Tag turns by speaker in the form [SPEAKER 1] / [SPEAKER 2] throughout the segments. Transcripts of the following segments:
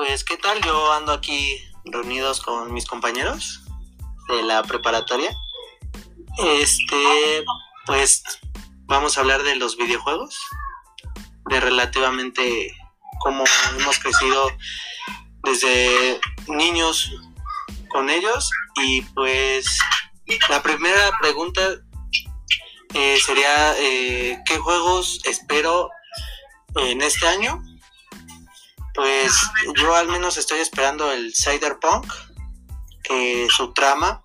[SPEAKER 1] pues ¿qué tal? Yo ando aquí reunidos con mis compañeros de la preparatoria. Este, pues vamos a hablar de los videojuegos, de relativamente cómo hemos crecido desde niños con ellos y pues la primera pregunta eh, sería eh, ¿qué juegos espero en este año? Pues yo al menos estoy esperando el Cyberpunk, que su trama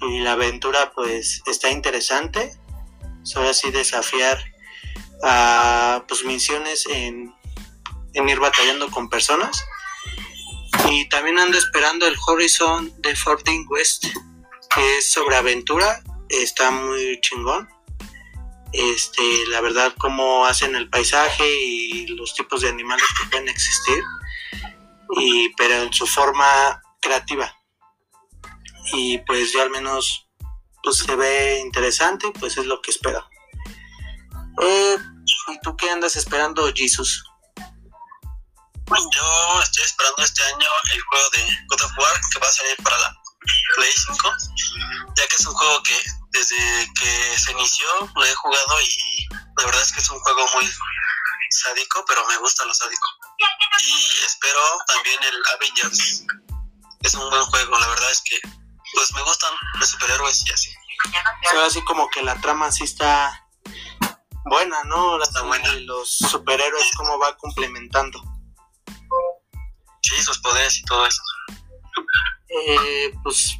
[SPEAKER 1] y la aventura pues está interesante. Soy así desafiar a pues misiones en, en ir batallando con personas. Y también ando esperando el Horizon de Forbidden West, que es sobre aventura, está muy chingón. Este, la verdad, cómo hacen el paisaje y los tipos de animales que pueden existir, y, pero en su forma creativa. Y pues yo al menos pues se ve interesante, pues es lo que espero. Eh, ¿Y tú qué andas esperando, Jesus?
[SPEAKER 2] Pues yo estoy esperando este año el juego de God of War que va a salir para la Play 5, ya que es un juego que desde que se inició lo he jugado y la verdad es que es un juego muy sádico, pero me gusta lo sádico. Y espero también el Avengers. Es un buen juego, la verdad es que pues me gustan los superhéroes y así.
[SPEAKER 1] Se ve así como que la trama sí está buena, ¿no? La
[SPEAKER 2] Está buena.
[SPEAKER 1] de los superhéroes, cómo va complementando.
[SPEAKER 2] Sí, sus poderes y todo eso.
[SPEAKER 1] Eh, pues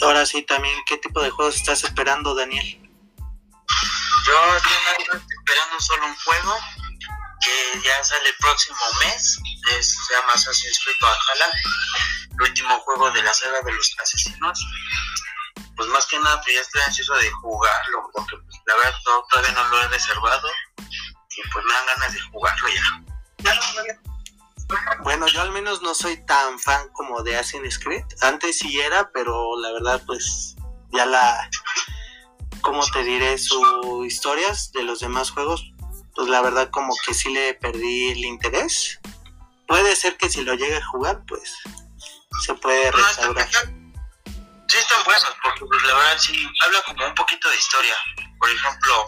[SPEAKER 1] ahora sí también, ¿qué tipo de juegos estás esperando, Daniel?
[SPEAKER 2] Yo estoy esperando solo un juego que ya sale el próximo mes. Es- se llama Assassin's Creed Valhalla, el último juego de la saga de los asesinos. Pues más que nada, pues ya estoy ansioso de jugarlo, porque pues, la verdad no- todavía no lo he reservado. Y pues me dan ganas de jugarlo ya.
[SPEAKER 1] Bueno, yo al menos no soy tan fan como de Assassin's Creed. Antes sí era, pero la verdad, pues ya la. ¿Cómo te diré? Sus historias de los demás juegos, pues la verdad, como que sí le perdí el interés. Puede ser que si lo llegue a jugar, pues se puede
[SPEAKER 2] están-
[SPEAKER 1] restaurar.
[SPEAKER 2] sí están buenos, porque pues, la verdad sí habla como un poquito de historia. Por ejemplo,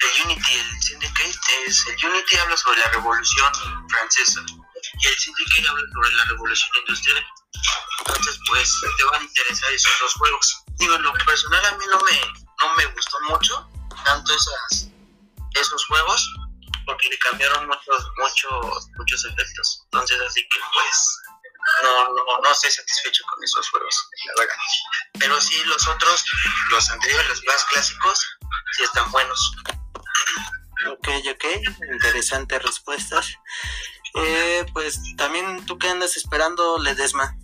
[SPEAKER 2] el Unity, el Syndicate, es, el Unity habla sobre la revolución francesa y el Syndicate habla sobre la revolución industrial. Entonces, pues te van a interesar esos dos juegos. Digo, en lo personal a mí no me, no me gustó mucho tanto esas, esos juegos porque le cambiaron muchos, muchos, muchos efectos. Entonces, así que pues no, no, no estoy satisfecho con esos juegos, la verdad. Pero sí, los otros, los anteriores, los más clásicos, sí están buenos.
[SPEAKER 1] Ok, interesantes respuestas. Eh, pues también tú que andas esperando, Ledesma.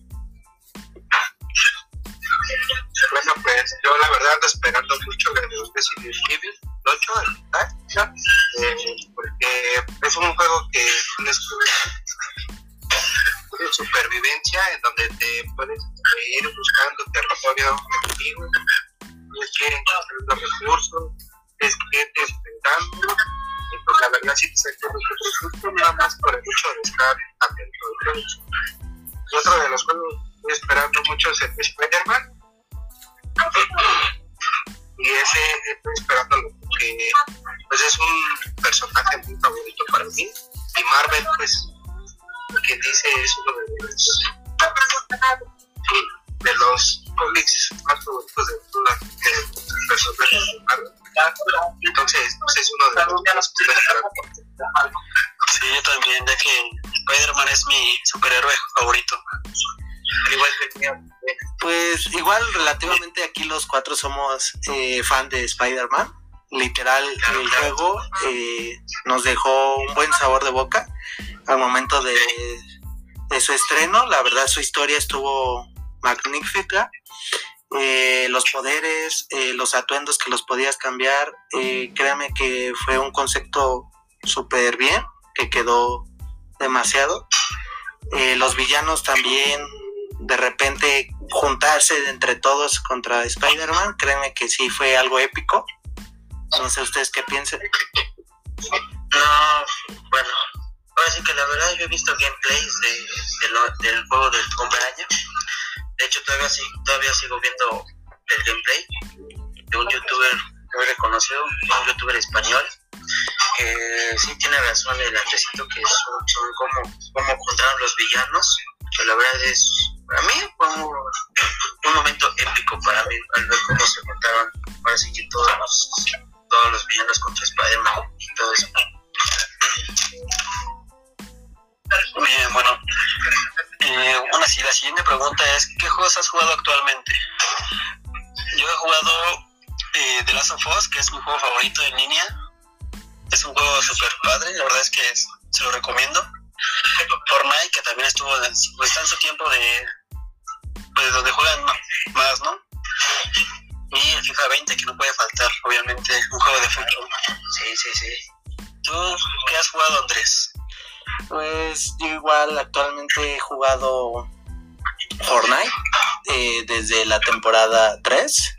[SPEAKER 3] Bueno, pues yo la verdad ando esperando mucho los Resident Evil 8, ¿verdad? Eh, porque es un juego que tienes supervivencia en donde te puedes ir buscando territorio enemigo, tienes que ir encontrando recursos, tienes que irte enfrentando. Y pues la verdad sí saca mucho susto, nada más por el hecho de estar atento a todos. Y otro de los juegos que estoy esperando mucho es de Spider-Man. Y ese estoy esperándolo porque pues es un personaje muy favorito para mí. Y Marvel pues que dice es uno de los de los cómics más favoritos de todos los personajes de entonces pues, es uno de los
[SPEAKER 2] Sí, yo también, ya que Spider-Man es mi superhéroe favorito.
[SPEAKER 3] al igual que
[SPEAKER 1] Pues igual relativamente aquí los cuatro somos eh, fan de Spider-Man. Literal, el juego eh, nos dejó un buen sabor de boca al momento de, de su estreno. La verdad, su historia estuvo magnífica. Eh, los poderes, eh, los atuendos que los podías cambiar, eh, créame que fue un concepto súper bien, que quedó demasiado. Eh, los villanos también, de repente juntarse entre todos contra Spider-Man, créeme que sí fue algo épico. No sé ustedes qué piensen.
[SPEAKER 2] No, bueno, ahora sí que la verdad yo he visto gameplays de, del juego del Araña. De hecho, todavía, todavía sigo viendo el gameplay de un youtuber muy reconocido, un youtuber español, que sí tiene razón el Andresito, que son, son como, como contaron los villanos, que la verdad es, para mí fue un, momento épico para mí, al ver cómo se contaron, sí que todos
[SPEAKER 4] jugado actualmente? Yo he jugado eh, The Last of Us, que es mi juego favorito en línea. Es un juego súper padre, la verdad es que se lo recomiendo. Fortnite, que también estuvo pues, está en su tiempo de pues, donde juegan más, ¿no? Y el FIFA 20, que no puede faltar, obviamente, un juego de fútbol.
[SPEAKER 2] Sí, sí, sí.
[SPEAKER 4] ¿Tú qué has jugado, Andrés?
[SPEAKER 1] Pues yo igual actualmente he jugado Fortnite desde la temporada 3.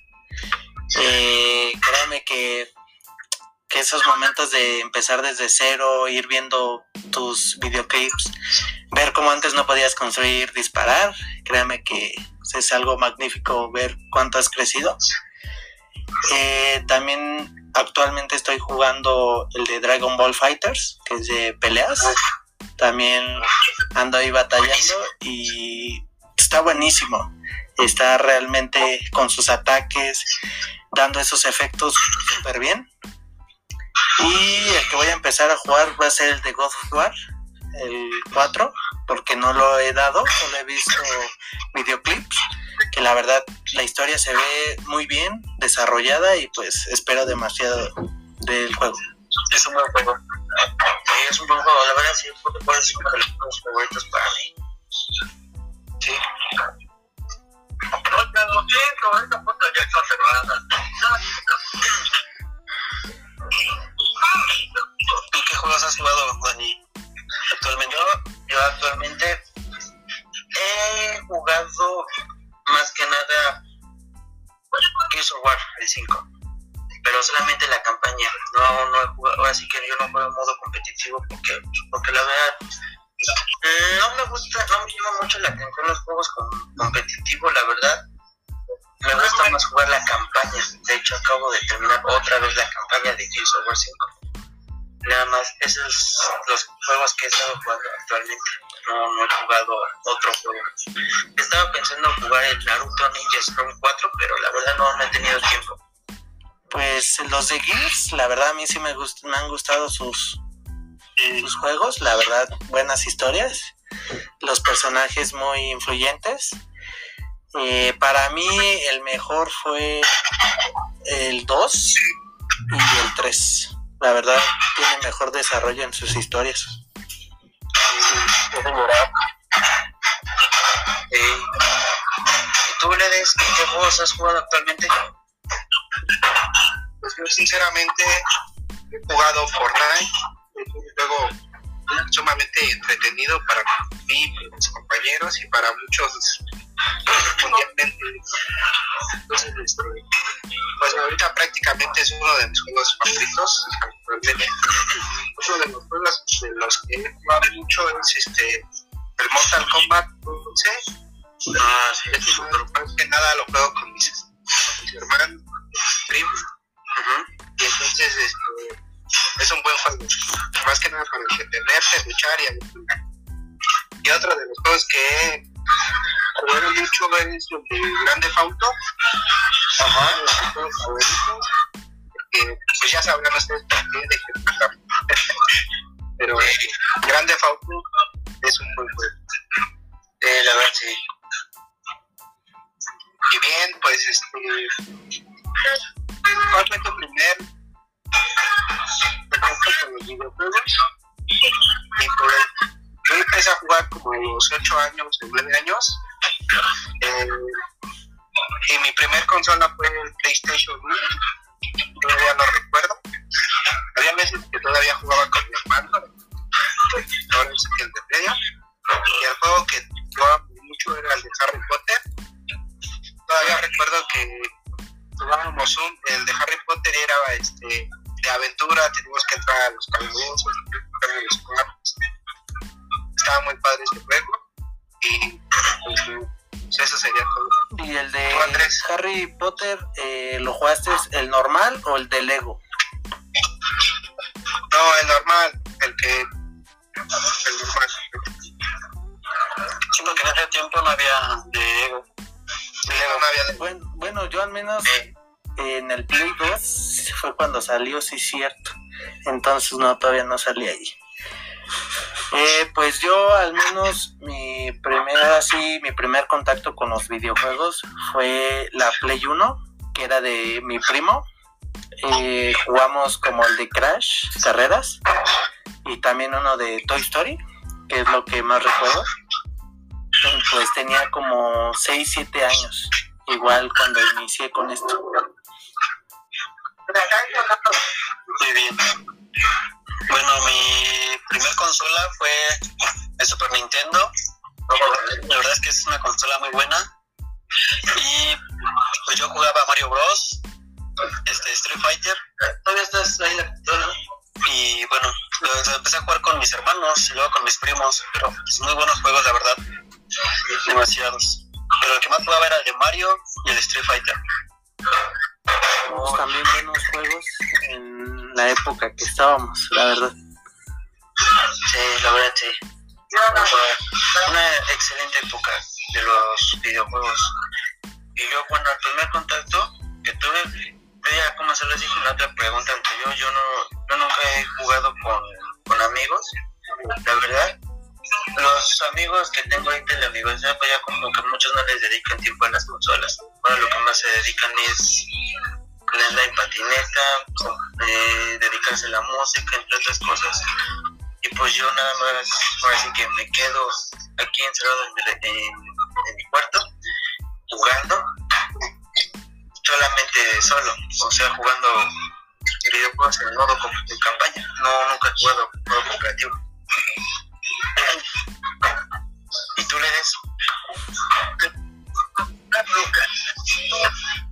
[SPEAKER 1] Eh, que, que esos momentos de empezar desde cero, ir viendo tus videoclips, ver cómo antes no podías construir, disparar, créeme que es algo magnífico ver cuánto has crecido. Eh, también actualmente estoy jugando el de Dragon Ball Fighters, que es de peleas también ando ahí batallando y está buenísimo. Está realmente con sus ataques, dando esos efectos súper bien. Y el que voy a empezar a jugar va a ser el de God of War, el 4, porque no lo he dado, solo he visto videoclips, que la verdad la historia se ve muy bien desarrollada y pues espero demasiado del juego.
[SPEAKER 4] Es un buen juego
[SPEAKER 2] es un buen juego, la verdad sí, ser uno de los favoritos para mí. Sí. Lo siento, esta puerta ya está cerrada.
[SPEAKER 4] ¿Y qué juegos has jugado, Dani? Actualmente.
[SPEAKER 2] Yo, yo actualmente he jugado más que nada Gears of War, el 5 pero solamente la campaña. No, no he jugado, ahora sí que yo no juego en modo competitivo porque, porque la verdad no me llama mucho la atención los juegos competitivos, la verdad. Me gusta más jugar la campaña. De hecho, acabo de terminar otra vez la campaña de Gears of War 5. Nada más, esos son los juegos que he estado jugando actualmente. No, no he jugado otro juego. Estaba pensando en jugar el Naruto Ninja Storm 4, pero la verdad no, no he tenido tiempo.
[SPEAKER 1] Pues los de Gears, la verdad a mí sí me, me han gustado sus, sus juegos, la verdad, buenas historias, los personajes muy influyentes. Eh, para mí el mejor fue el 2 y el 3. La verdad, tiene mejor desarrollo en sus historias.
[SPEAKER 2] ¿Y tú, Ledes, qué juegos has jugado actualmente?
[SPEAKER 3] Pues yo sinceramente he jugado Fortnite, juego sumamente entretenido para mí, para mis compañeros y para muchos mundialmente. Entonces, pues ahorita prácticamente es uno de mis juegos favoritos. Uno de los juegos de los que he jugado mucho es este el Mortal Kombat 11. Ah, sí, pero más que nada lo juego con mis, con mis hermanos primos. Y entonces este, es un buen juego. Más que nada para entretenerte, luchar y Y otro de los juegos que jugado mucho es el Grande Fauto. Ajá. Los favoritos. Porque pues ya sabrán ustedes por qué de que Pero eh, Grande Fauto es un buen juego.
[SPEAKER 2] Eh, la verdad sí.
[SPEAKER 3] Y bien, pues este ¿Cuál fue tu primer con los videojuegos? Y por yo empecé a jugar como a los 8 años, 9 años. Eh, y mi primer consola fue el PlayStation 1. Todavía lo recuerdo.
[SPEAKER 1] Eh, lo jugaste el normal o el de Lego?
[SPEAKER 3] No, el normal, el que. El normal.
[SPEAKER 2] Sí, porque en ese tiempo no había de Lego.
[SPEAKER 3] no había de...
[SPEAKER 1] Bueno, bueno, yo al menos en el Play 2 fue cuando salió, sí, cierto. Entonces no, todavía no salía ahí. Eh, pues yo al menos mi primera así, mi primer contacto con los videojuegos fue la Play 1, que era de mi primo. Eh, jugamos como el de Crash, carreras, y también uno de Toy Story, que es lo que más recuerdo. Pues tenía como 6, 7 años, igual cuando inicié con esto.
[SPEAKER 2] Muy bien. Bueno, mi primer consola fue el Super Nintendo. La verdad es que es una consola muy buena. Y pues yo jugaba Mario Bros. Este, Street Fighter. Todavía estás ahí la consola. Y bueno, empecé a jugar con mis hermanos y luego con mis primos. Pero pues, muy buenos juegos, la verdad. Demasiados. Pero el que más jugaba era el de Mario y el Street Fighter
[SPEAKER 1] también buenos juegos en la época que estábamos, la verdad.
[SPEAKER 2] Sí, la verdad sí. una excelente época de los videojuegos. Y yo, bueno, el primer contacto que tuve, ya como se les dije en la otra pregunta anterior, yo, no, yo nunca he jugado con, con amigos, la verdad. Los amigos que tengo ahorita en la universidad, pues ya como que muchos no les dedican tiempo a las consolas. Ahora lo que más se dedican es la patineta, eh, dedicarse a la música, entre otras cosas. Y pues yo nada más, que me quedo aquí encerrado en, en, mi cuarto, jugando, solamente solo, o sea, jugando videojuegos en modo de campaña. No, nunca he jugado modo cooperativo. ¿Y tú le des?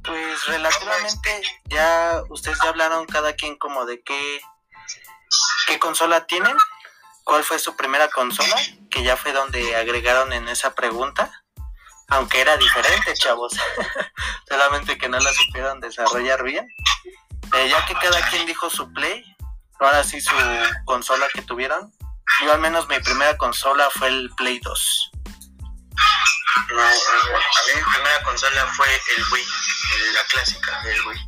[SPEAKER 1] Pues relativamente ya ustedes ya hablaron cada quien como de qué, qué consola tienen, cuál fue su primera consola, que ya fue donde agregaron en esa pregunta, aunque era diferente, chavos, solamente que no la supieron desarrollar bien. Eh, ya que cada quien dijo su play, ahora sí su consola que tuvieron. Yo al menos mi primera consola fue el Play 2.
[SPEAKER 2] No, a mí mi primera consola fue el Wii, la clásica del Wii.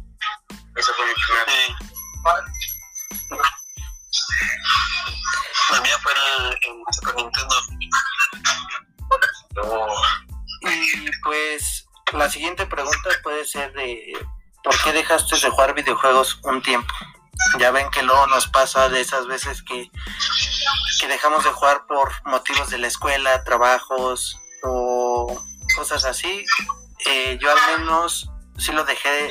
[SPEAKER 2] Esa fue mi primera. La mía fue el, el Super Nintendo.
[SPEAKER 1] Y pues la siguiente pregunta puede ser de ¿por qué dejaste de jugar videojuegos un tiempo? Ya ven que luego nos pasa de esas veces que, que dejamos de jugar por motivos de la escuela, trabajos, o cosas así. Eh, yo al menos sí lo dejé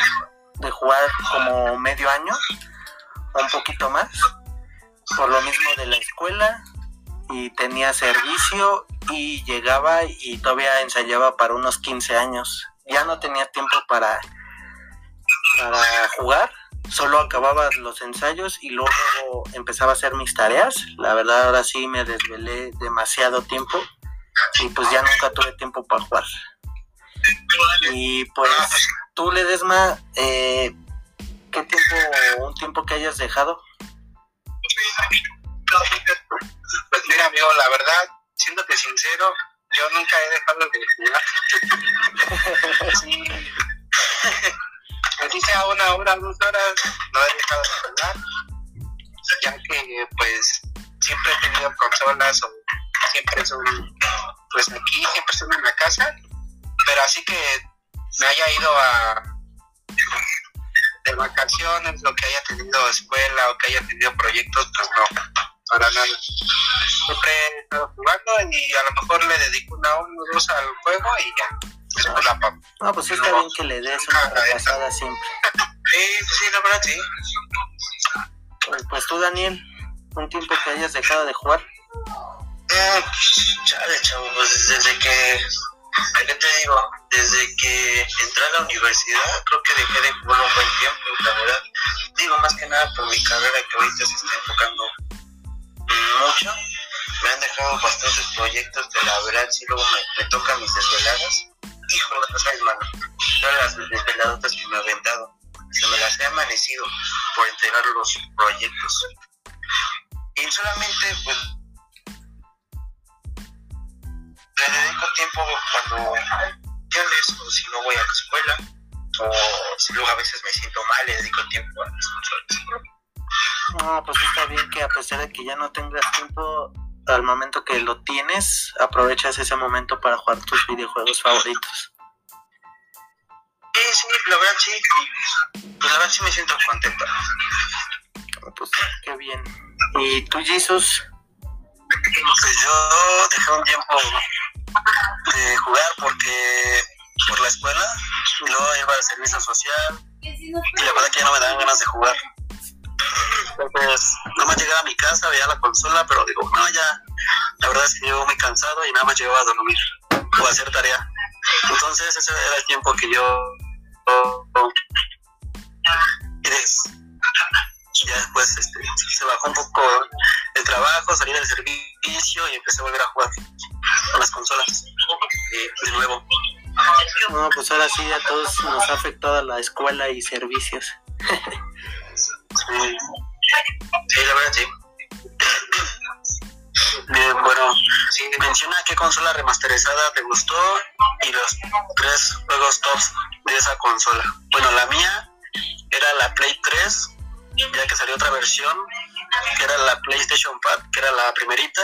[SPEAKER 1] de jugar como medio año, un poquito más, por lo mismo de la escuela y tenía servicio y llegaba y todavía ensayaba para unos 15 años. Ya no tenía tiempo para, para jugar, solo acababa los ensayos y luego empezaba a hacer mis tareas. La verdad ahora sí me desvelé demasiado tiempo y pues ya nunca tuve tiempo para jugar. Y pues tú, Ledesma, eh, ¿qué tiempo, un tiempo que hayas dejado?
[SPEAKER 3] Mira, amigo, la verdad, siéndote sincero, yo nunca he dejado de jugar. sí. Así sea una hora, dos horas, no he dejado de jugar, ya que pues siempre he tenido consolas o siempre son, pues aquí, siempre son en la casa, pero así que me haya ido a de vacaciones, lo que haya tenido escuela o que haya tenido proyectos, pues no, para nada. Siempre he estado jugando y a lo mejor le dedico una o dos al juego y ya. Después la
[SPEAKER 1] papa. No, pues está bien que le des una repasada siempre.
[SPEAKER 3] sí, pues sí, la verdad sí.
[SPEAKER 1] Pues, pues tú, Daniel, un tiempo que hayas dejado de jugar.
[SPEAKER 2] Eh, chale, chavo, pues desde que, ¿qué te digo? Desde que entré a la universidad, creo que dejé de jugar un buen tiempo, la verdad. Digo, más que nada por mi carrera que ahorita se está enfocando mucho.
[SPEAKER 4] me han dejado bastantes proyectos que la verdad sí luego me, me tocan mis desveladas. No sabes, mano. Todas las desveladotas que me he aventado, se me las he amanecido por entregar los proyectos. Y solamente, pues, le dedico tiempo cuando o si no voy a la escuela, o si luego a veces me siento mal, le dedico tiempo a las consolas.
[SPEAKER 1] No, pues está bien que a pesar de que ya no tengas tiempo, al momento que lo tienes, aprovechas ese momento para jugar tus videojuegos favoritos.
[SPEAKER 4] Sí, sí, la verdad sí. Pues la verdad sí me siento contenta.
[SPEAKER 1] Pues qué bien. ¿Y tú, Jesus?
[SPEAKER 4] Pues yo dejé un tiempo de jugar porque por la escuela y luego iba al servicio social y la verdad que ya no me daban ganas de jugar. Entonces, no más llegaba a mi casa, veía la consola, pero digo, no, ya, la verdad es que llego muy cansado y nada más llegaba a dormir o a hacer tarea. Entonces, ese era el tiempo que yo. Y ya después este, se bajó un poco el trabajo, salí del servicio y empecé a volver a jugar con las consolas de nuevo.
[SPEAKER 1] No, pues ahora sí a todos nos ha afectado la escuela y servicios.
[SPEAKER 4] Sí, la verdad sí. Bien, bueno, menciona qué consola remasterizada te gustó y los tres juegos tops de esa consola. Bueno, la mía era la Play 3, ya que salió otra versión, que era la PlayStation Pad, que era la primerita,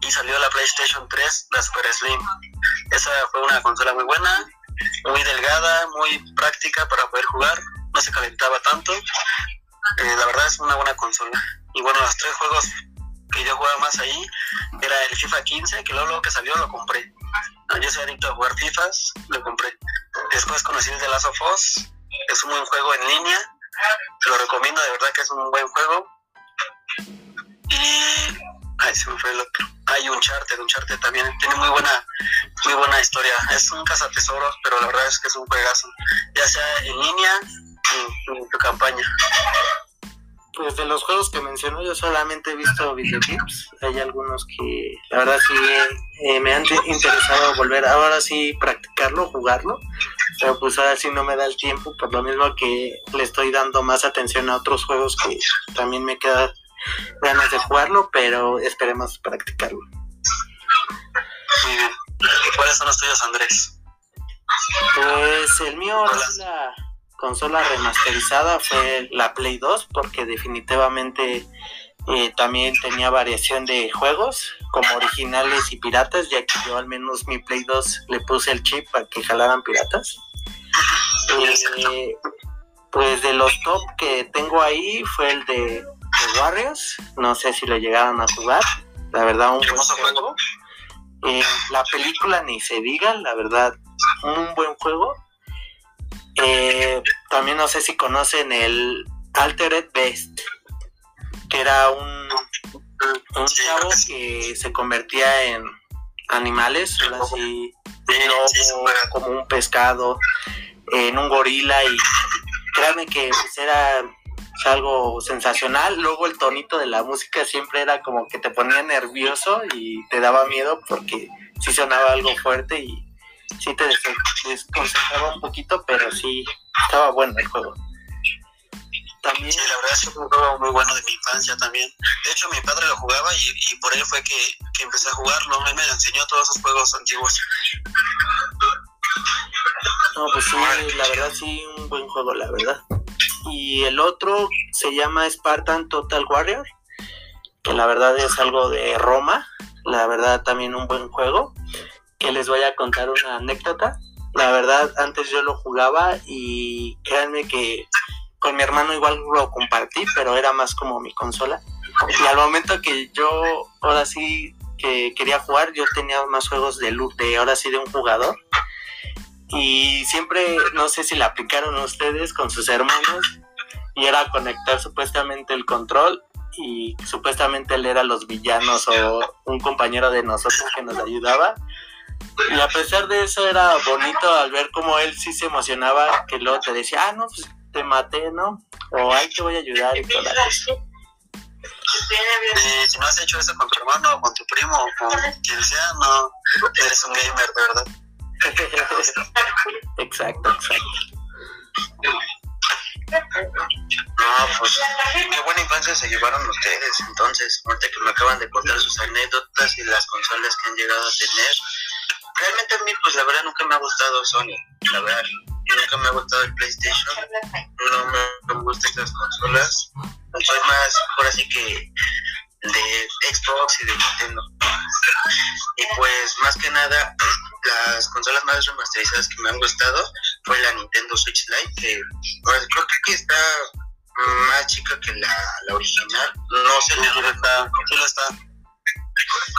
[SPEAKER 4] y salió la PlayStation 3, la Super Slim. Esa fue una consola muy buena, muy delgada, muy práctica para poder jugar, no se calentaba tanto eh, la verdad es una buena consola. Y bueno, los tres juegos que yo jugaba más ahí era el FIFA 15, que luego, que salió lo compré. yo soy adicto a jugar FIFAs, lo compré. Después conocí el de Last of Us, es un buen juego en línea, te lo recomiendo, de verdad que es un buen juego. Y ay, se me fue el otro. Hay un charter, un charter también tiene muy buena, muy buena historia. Es un cazatesoros, pero la verdad es que es un juegazo, ya sea en línea en, tu campaña.
[SPEAKER 1] Pues de los juegos que mencionó, yo solamente he visto videoclips. Hay algunos que la verdad sí eh, me han interesado volver, ahora sí practicarlo, jugarlo. Pero pues ahora sí no me da el tiempo, por lo mismo que le estoy dando más atención a otros juegos que también me queda ganas de jugarlo, pero esperemos practicarlo.
[SPEAKER 4] Muy bien. ¿Cuáles son los tuyos, Andrés?
[SPEAKER 1] Pues el mío es la consola remasterizada fue la Play 2 porque definitivamente eh, también tenía variación de juegos como originales y piratas ya que yo al menos mi Play 2 le puse el chip para que jalaran piratas. Eh, pues de los top que tengo ahí fue el de, Warriors no sé si lo llegaron a jugar la verdad un buen juego. Eh, la película ni se diga la verdad un buen juego eh, también no sé si conocen el Altered Best, que era un, un chavo que se convertía en animales, así, como un pescado, en un gorila y créanme que pues, era algo sensacional. Luego el tonito de la música siempre era como que te ponía nervioso y te daba miedo porque sí sonaba algo fuerte y sí te desconcentraba un poquito, pero sí estaba bueno el juego.
[SPEAKER 4] También... Sí, la verdad es que fue un juego muy bueno de mi infancia también. De hecho, mi padre lo jugaba y, por él fue que, que, empecé a jugarlo. Él me enseñó todos esos juegos antiguos.
[SPEAKER 1] No, pues sí, la verdad sí, un buen juego, la verdad. Y el otro se llama Spartan Total Warrior, que la verdad es algo de Roma. La verdad también un buen juego que les voy a contar una anécdota. La verdad, antes yo lo jugaba y créanme que con mi hermano igual lo compartí, pero era más como mi consola. Y al momento que yo ahora sí que quería jugar, yo tenía más juegos de de ahora sí de un jugador. Y siempre, no sé si la aplicaron ustedes con sus hermanos, y era conectar supuestamente el control y supuestamente él era los villanos o un compañero de nosotros que nos ayudaba y a pesar de eso era bonito al ver cómo él sí se emocionaba, que luego te decía, ah, no, pues te maté, ¿no? O ay, te voy a ayudar y todo eso.
[SPEAKER 2] Y si no has hecho eso con tu hermano o con tu primo o con quien sea, no eres un gamer, de verdad.
[SPEAKER 1] exacto, exacto.
[SPEAKER 2] No, pues qué buena infancia se llevaron ustedes. Entonces, ahorita que me acaban de contar sus anécdotas y las consolas que han llegado a tener. Realmente a mí, pues la verdad, nunca me ha gustado Sony. La verdad, nunca me ha gustado el PlayStation. No me, gustan esas consolas. Soy más, ahora sí que de Xbox y de Nintendo. Y pues más que nada, las consolas más remasterizadas que me han gustado fue la Nintendo Switch Lite, que pues, creo que está más chica que la, la original. No sé,
[SPEAKER 4] Sí, está, sí lo está.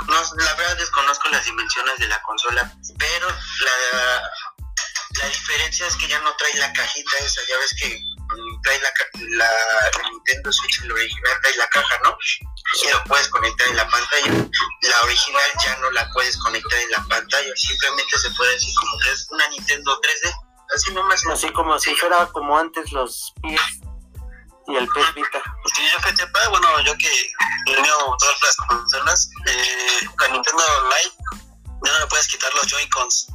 [SPEAKER 2] No, la verdad desconozco las dimensiones de la consola, pero la, la diferencia es que ya no trae la cajita esa, ya ves que mm, trae la, la Nintendo Switch, el original trae la caja, ¿no? Y lo puedes conectar en la pantalla. La original ya no la puedes conectar en la pantalla, simplemente se puede decir como que es una Nintendo 3D, así nomás.
[SPEAKER 1] Así como si fuera como antes los pies y el pez Vita.
[SPEAKER 4] Pues que yo que sepa, bueno, yo que he tenido todas las consolas, eh, la Nintendo Lite ya no le puedes quitar los Joy-Cons.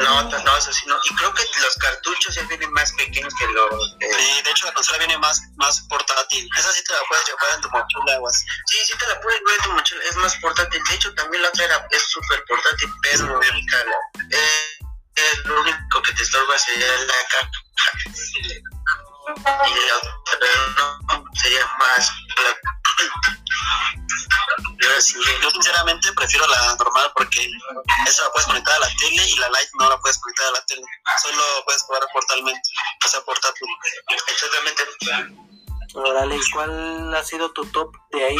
[SPEAKER 2] No, no, eso sí no. Y creo que los cartuchos ya vienen más pequeños que los... eh,
[SPEAKER 4] Sí, de hecho la consola viene más, más portátil. Esa sí te la puedes llevar en tu mochila o así.
[SPEAKER 2] Sí, sí te la puedes ver en tu mochila, es más portátil. De hecho, también la otra era, es súper portátil, pero eh, eh, lo único que te estorba sería la caja. Y la otra no, sería más...
[SPEAKER 4] Yo sinceramente prefiero la normal porque esa la puedes conectar a la tele y la Lite no la puedes conectar a la tele. Solo puedes jugar portalmente, o sea, portátil.
[SPEAKER 2] exactamente.
[SPEAKER 1] Órale, ¿y cuál ha sido tu top de ahí?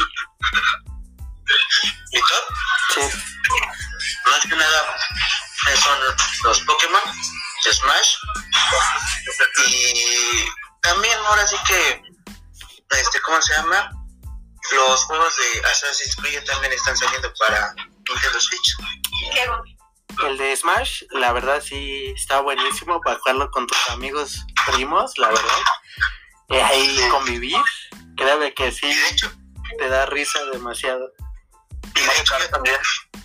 [SPEAKER 2] ¿Y top?
[SPEAKER 1] Sí.
[SPEAKER 2] Más que nada eh, son los Pokémon, Smash y también ahora sí que este cómo se llama los juegos de Assassin's Creed también están saliendo para Nintendo Switch
[SPEAKER 1] El de Smash, la verdad sí está buenísimo para jugarlo con tus amigos primos, la verdad. Y ahí convivir, créeme que sí,
[SPEAKER 2] y de hecho
[SPEAKER 1] te da risa demasiado.
[SPEAKER 2] y de hecho también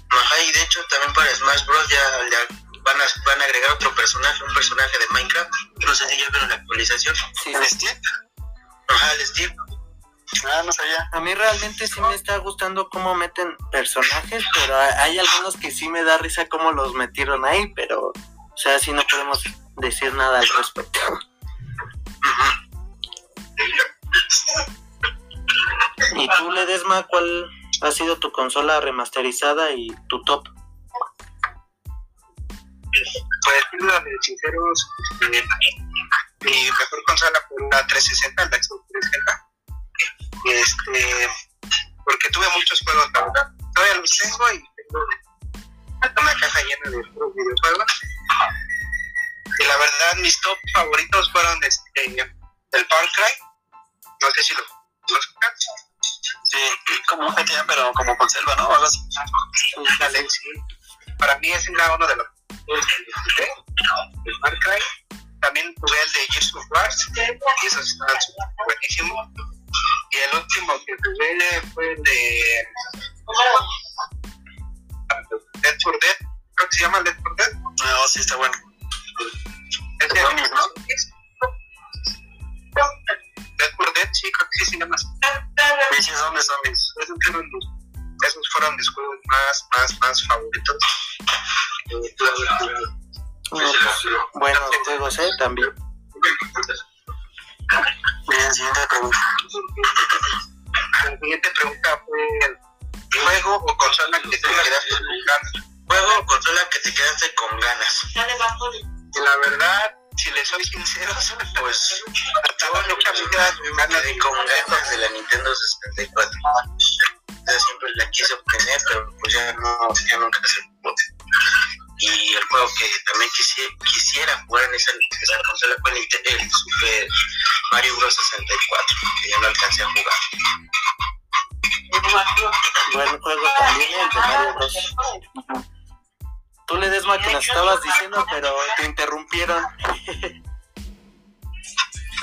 [SPEAKER 2] ajá, y de hecho también para Smash Bros ya, ya van a van a agregar otro personaje un personaje de Minecraft no sé si ya vieron la actualización
[SPEAKER 1] Sí,
[SPEAKER 4] ¿El
[SPEAKER 1] sí.
[SPEAKER 4] Steve?
[SPEAKER 2] ajá el Steve
[SPEAKER 4] Ah, no sabía.
[SPEAKER 1] A mí realmente sí me está gustando cómo meten personajes, pero ha- hay algunos que sí me da risa cómo los metieron ahí, pero, o sea, sí no podemos decir nada al respecto. ¿Y tú, Ledesma, cuál ha sido tu consola remasterizada y tu top?
[SPEAKER 3] Pues, siendo sinceros, eh, mi mejor consola fue la 360, la Xbox 360. Este, porque tuve muchos juegos, la verdad. Todavía los tengo y tengo una caja llena de videojuegos. Y la verdad, mis top favoritos fueron este, el Far Cry. No sé si lo conozcan.
[SPEAKER 4] Sí, como un GTA, pero como con selva, ¿no? Algo así.
[SPEAKER 3] Dale, sí. Para mí ese era uno de los el Far Cry. También tuve el de Gears of War, y esos están súper buenísimos. Y el último que tuve fue el de Dead for Dead, creo que se llama Dead for Dead.
[SPEAKER 4] No, sí, está bueno.
[SPEAKER 3] Ese
[SPEAKER 4] Zombies, ¿no?
[SPEAKER 3] Dead for Dead, sí, creo que sí se llama así.
[SPEAKER 4] Sí, sí, zombies.
[SPEAKER 3] Los- esos fueron mis juegos más, más, más favoritos.
[SPEAKER 1] También.
[SPEAKER 4] Bien, siguiente pregunta.
[SPEAKER 3] La siguiente pregunta fue juego o consola que te quedaste con ganas.
[SPEAKER 2] juego o consola que te quedaste con ganas
[SPEAKER 3] Y la verdad, si les soy sincero,
[SPEAKER 2] pues
[SPEAKER 3] estaba nunca me quedaba con
[SPEAKER 2] me quedé con ganas de la Nintendo 64 ya siempre la quise obtener pero pues ya no ya nunca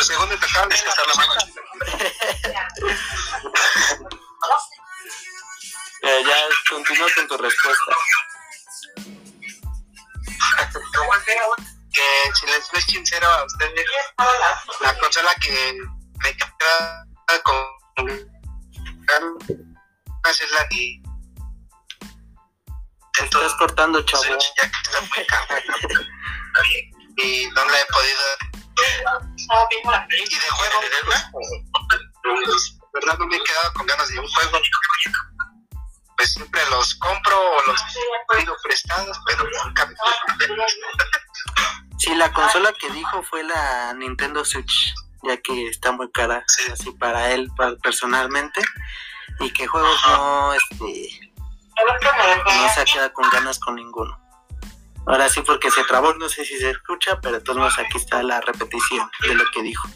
[SPEAKER 3] según te acaban de
[SPEAKER 4] está la mano.
[SPEAKER 1] continúa con tu respuesta.
[SPEAKER 3] que si les soy sincero a ustedes, la consola que me queda con es la que
[SPEAKER 1] Estás cortando, chavo.
[SPEAKER 3] ya que está muy cara, y no la he podido y de juego verdad no me he quedado con ganas de un juego pues siempre los compro o los pido prestados pero nunca me
[SPEAKER 1] Sí, la consola que dijo fue la Nintendo Switch, ya que está muy cara,
[SPEAKER 3] Sí.
[SPEAKER 1] así para él para- personalmente, y que juegos no, este, no se queda con ganas con ninguno. Ahora sí, porque se trabó, no sé si se escucha, pero modos aquí está la repetición de lo que dijo.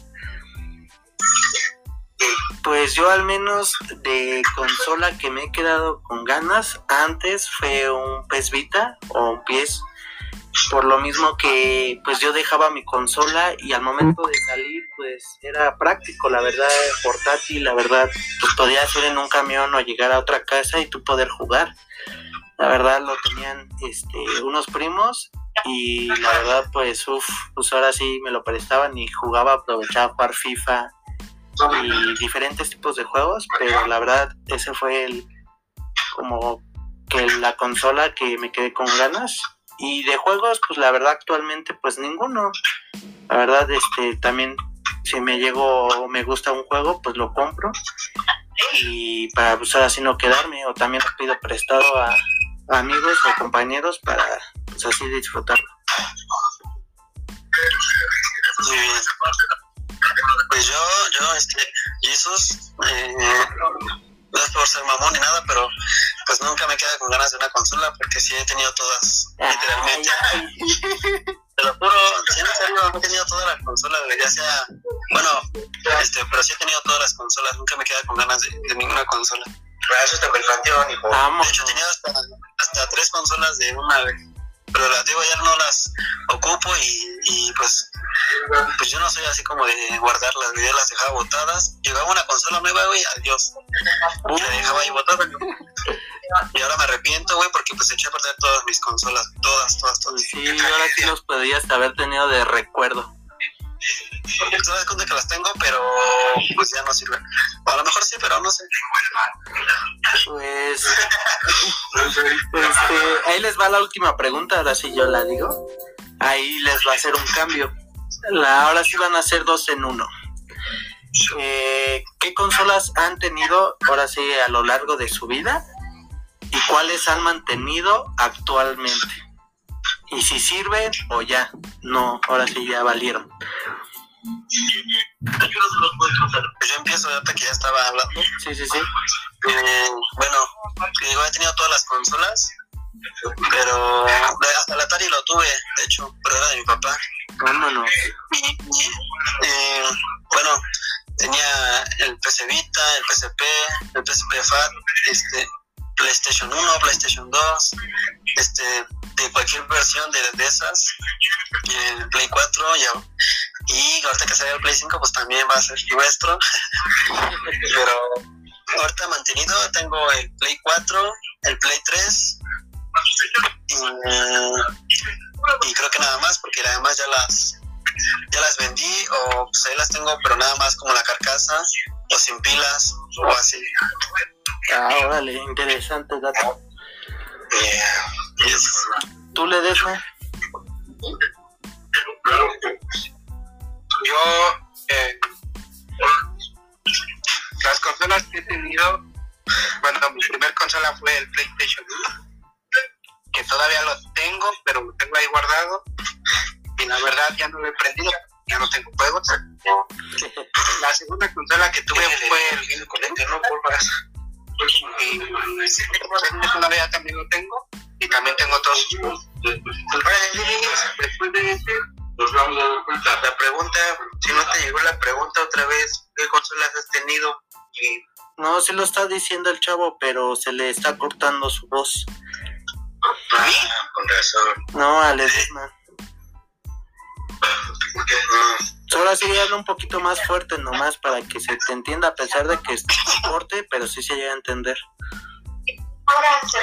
[SPEAKER 1] Pues yo al menos de consola que me he quedado con ganas antes fue un PS Vita o un PS por lo mismo que pues yo dejaba mi consola y al momento de salir pues era práctico, la verdad, portátil, la verdad, pues podía ir en un camión o llegar a otra casa y tú poder jugar. La verdad lo tenían este unos primos y la verdad pues uff, pues ahora sí me lo prestaban y jugaba, aprovechaba jugar FIFA y diferentes tipos de juegos, pero la verdad ese fue el como que la consola que me quedé con ganas. Y de juegos pues la verdad actualmente pues ninguno. La verdad este también si me llego me gusta un juego pues lo compro. Y para pues ahora sí no quedarme o también pido prestado a amigos o compañeros para pues así disfrutarlo
[SPEAKER 4] Muy bien. Pues yo, yo, este, Jesus, eh, no es por ser mamón ni nada, pero pues nunca me queda con ganas de una consola porque sí he tenido todas, literalmente. Te lo juro, sí, en serio, he tenido todas las consolas, ya sea, bueno, este, pero sí he tenido todas las consolas, nunca me queda con ganas de, de ninguna consola.
[SPEAKER 3] Para eso hijo.
[SPEAKER 1] Vamos.
[SPEAKER 4] De hecho, he tenido hasta, hasta tres consolas de una, güey, pero las digo, ya no las ocupo y, y pues pues yo no soy así como de guardarlas, yo las dejaba botadas. Llegaba una consola nueva, güey, adiós. Y la dejaba ahí botada. Y ahora me arrepiento, güey, porque pues eché a perder todas mis consolas, todas, todas, todas.
[SPEAKER 1] Pues sí ahora sí los podrías haber tenido de recuerdo
[SPEAKER 4] Te das cuenta que las tengo, pero pues ya no sirven. A lo mejor sí, pero no sé.
[SPEAKER 1] pues este, ahí les va la última pregunta ahora sí yo la digo ahí les va a hacer un cambio la, ahora sí van a ser dos en uno Eh, ¿Qué consolas han tenido ahora sí a lo largo de su vida? ¿Y cuáles han mantenido actualmente? Y si sirven o ya, no, ahora sí ya valieron.
[SPEAKER 4] Pues yo empiezo ahorita que ya estaba hablando.
[SPEAKER 1] Sí, sí, sí.
[SPEAKER 4] Eh, bueno, digo, he tenido todas las consolas, pero hasta el Atari lo tuve, de hecho, pero era de mi papá.
[SPEAKER 1] Vámonos.
[SPEAKER 4] Eh, bueno, tenía el PC Vita, el PSP, el PSP FAT, este, PlayStation 1, PlayStation 2, este, de cualquier versión de, de esas, el Play 4 y, a- y ahorita que sale el Play 5 pues también va a ser nuestro, pero ahorita mantenido tengo el Play 4, el Play 3 y, y creo que nada más porque además ya las ya las vendí o pues ahí las tengo pero nada más como la carcasa o sin pilas o así
[SPEAKER 1] Ah, órale, interesante dato.
[SPEAKER 4] Eh,
[SPEAKER 1] ¿Tú le des?
[SPEAKER 3] Yo, eh, las consolas que he tenido, bueno, mi primer consola fue el PlayStation 1, que todavía lo tengo, pero lo tengo ahí guardado. Y la verdad ya no lo he prendido, ya no tengo juegos. La segunda consola que tuve fue el Nintendo, no vuelvas. Y ese todavía también lo tengo, y también tengo todos sus juegos. Después de ese, nos vamos a dar cuenta. La pregunta, si no te llegó la pregunta otra vez, ¿qué consolas has tenido? Y
[SPEAKER 1] No, se lo está diciendo el chavo, pero se le está cortando su voz.
[SPEAKER 3] a mí, con razón.
[SPEAKER 1] No, a Ledesma.
[SPEAKER 3] Porque
[SPEAKER 1] Ahora sí habla un poquito más fuerte nomás para que se te entienda, a pesar de que es corte, pero sí se llega a entender.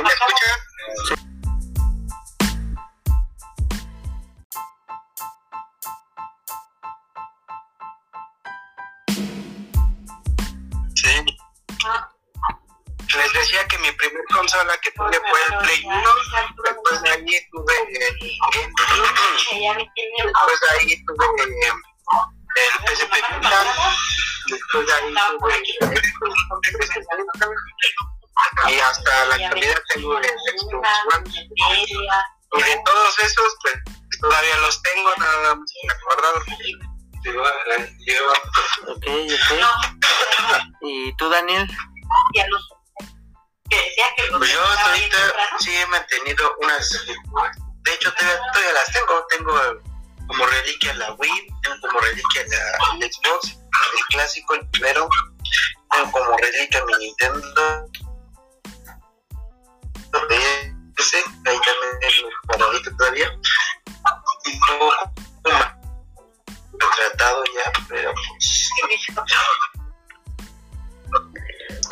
[SPEAKER 3] ¿Me escucha? Sí. Les decía que mi primer consola que tuve fue el Play 1, después de ahí tuve el Game después de ahí tuve el PSP Vita, después de ahí tuve el y hasta la actualidad tengo el Xbox One. Y de todos esos, pues todavía los tengo, nada más que guardados.
[SPEAKER 1] Ok, ok. ¿Y tú, Daniel?
[SPEAKER 2] Pues yo ahorita sí he mantenido unas. De hecho, todavía, las tengo. Tengo como reliquia la Wii, tengo como reliquia la Xbox, el clásico, el primero. Tengo como reliquia mi Nintendo. Ese, ahí también es guardadito todavía. Y poco tratado ya, pero pues.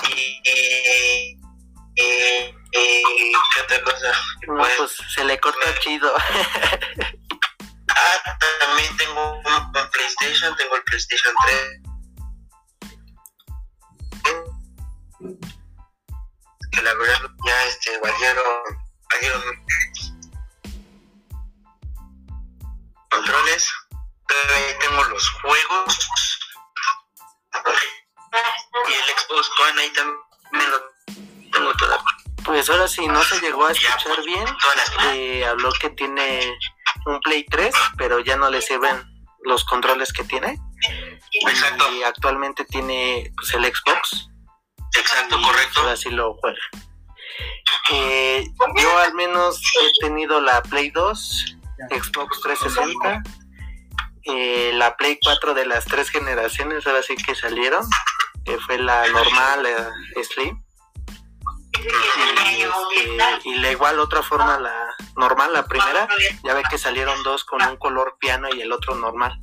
[SPEAKER 2] Y, y, y, y ¿qué otra cosa?
[SPEAKER 1] No,
[SPEAKER 2] Pues,
[SPEAKER 1] pues se le corta chido.
[SPEAKER 2] ah, también tengo un, un PlayStation, tengo el PlayStation 3. Que la verdad ya este, valieron, valieron controles. Todavía tengo los juegos. Y el Xbox One ahí también lo tengo todavía.
[SPEAKER 1] Pues ahora sí, no se llegó a escuchar bien. Eh, habló que tiene un Play 3, pero ya no le sirven los controles que tiene.
[SPEAKER 2] Exacto,
[SPEAKER 1] Y actualmente tiene pues, el Xbox.
[SPEAKER 2] exacto, correcto.
[SPEAKER 1] Ahora sí lo juega. Eh, yo al menos he tenido la Play 2, Xbox 360, eh, la Play 4 de las tres generaciones, ahora sí que salieron, que fue la normal, la Slim. Y, la igual otra forma, la normal, la primera, ya ve que salieron dos con un color piano y el otro normal.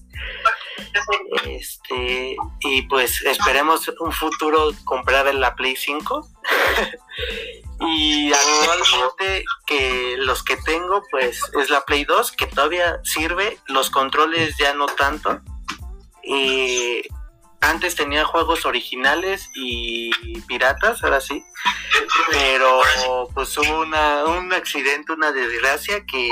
[SPEAKER 1] Este, y pues esperemos un futuro comprar la Play 5. y actualmente que los que tengo pues es la Play 2 que todavía sirve, los controles ya no tanto. Y antes tenía juegos originales y piratas, ahora sí. Pero pues hubo una, un accidente, una desgracia que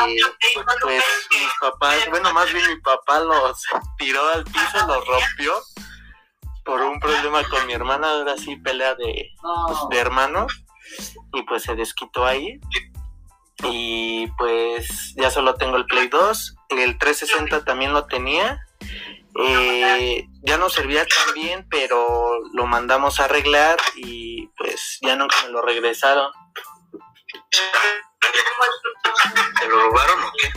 [SPEAKER 1] pues mis papás, bueno más bien mi papá los tiró al piso, los rompió por un problema con mi hermana, ahora sí pelea de, pues, hermanos y pues se desquitó ahí. Y pues ya solo tengo el Play 2, el 360 también lo tenía. Eh, ya no servía tan bien, pero lo mandamos a arreglar y pues ya nunca me lo regresaron.
[SPEAKER 2] ¿Te lo robaron o qué?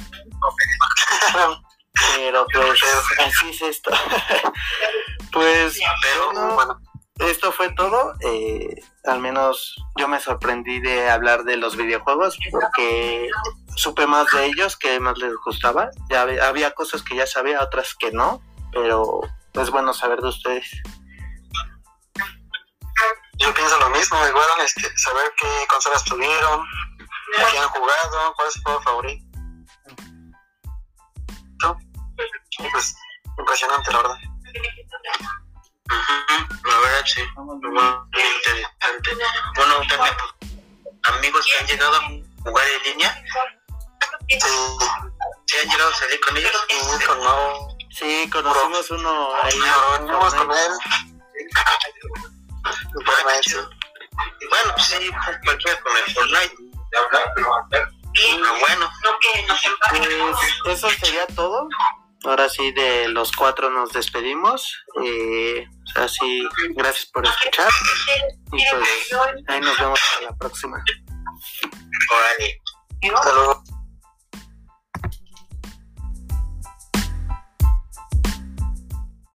[SPEAKER 1] Pero pues así es esto. pues
[SPEAKER 2] Pero,
[SPEAKER 1] bueno,
[SPEAKER 2] bueno,
[SPEAKER 1] esto fue todo. Eh, al menos yo me sorprendí de hablar de los videojuegos porque supe más de ellos, que más les gustaba. Ya había, había cosas que ya sabía, otras que no, pero es bueno saber de ustedes.
[SPEAKER 3] Yo pienso lo mismo, igual este, saber qué consolas tuvieron, qué han jugado, cuál es su juego favorito. Y pues, impresionante, la verdad.
[SPEAKER 2] ujú, la verdad sí, muy interesante. Bueno, también amigos que han llegado a jugar en línea,
[SPEAKER 3] Sí,
[SPEAKER 2] ¿se han llegado a salir con ellos?
[SPEAKER 3] y con no,
[SPEAKER 1] Sí, conocimos uno ahí.
[SPEAKER 3] nos con él.
[SPEAKER 2] Chido. Bueno, pues sí, cualquiera con el Fortnite. Ah, bueno,
[SPEAKER 1] Pues eso sería todo. Ahora sí, de los cuatro nos despedimos. Eh, así, gracias por escuchar. Y pues ahí nos vemos a la próxima.
[SPEAKER 2] órale.
[SPEAKER 3] Hasta luego.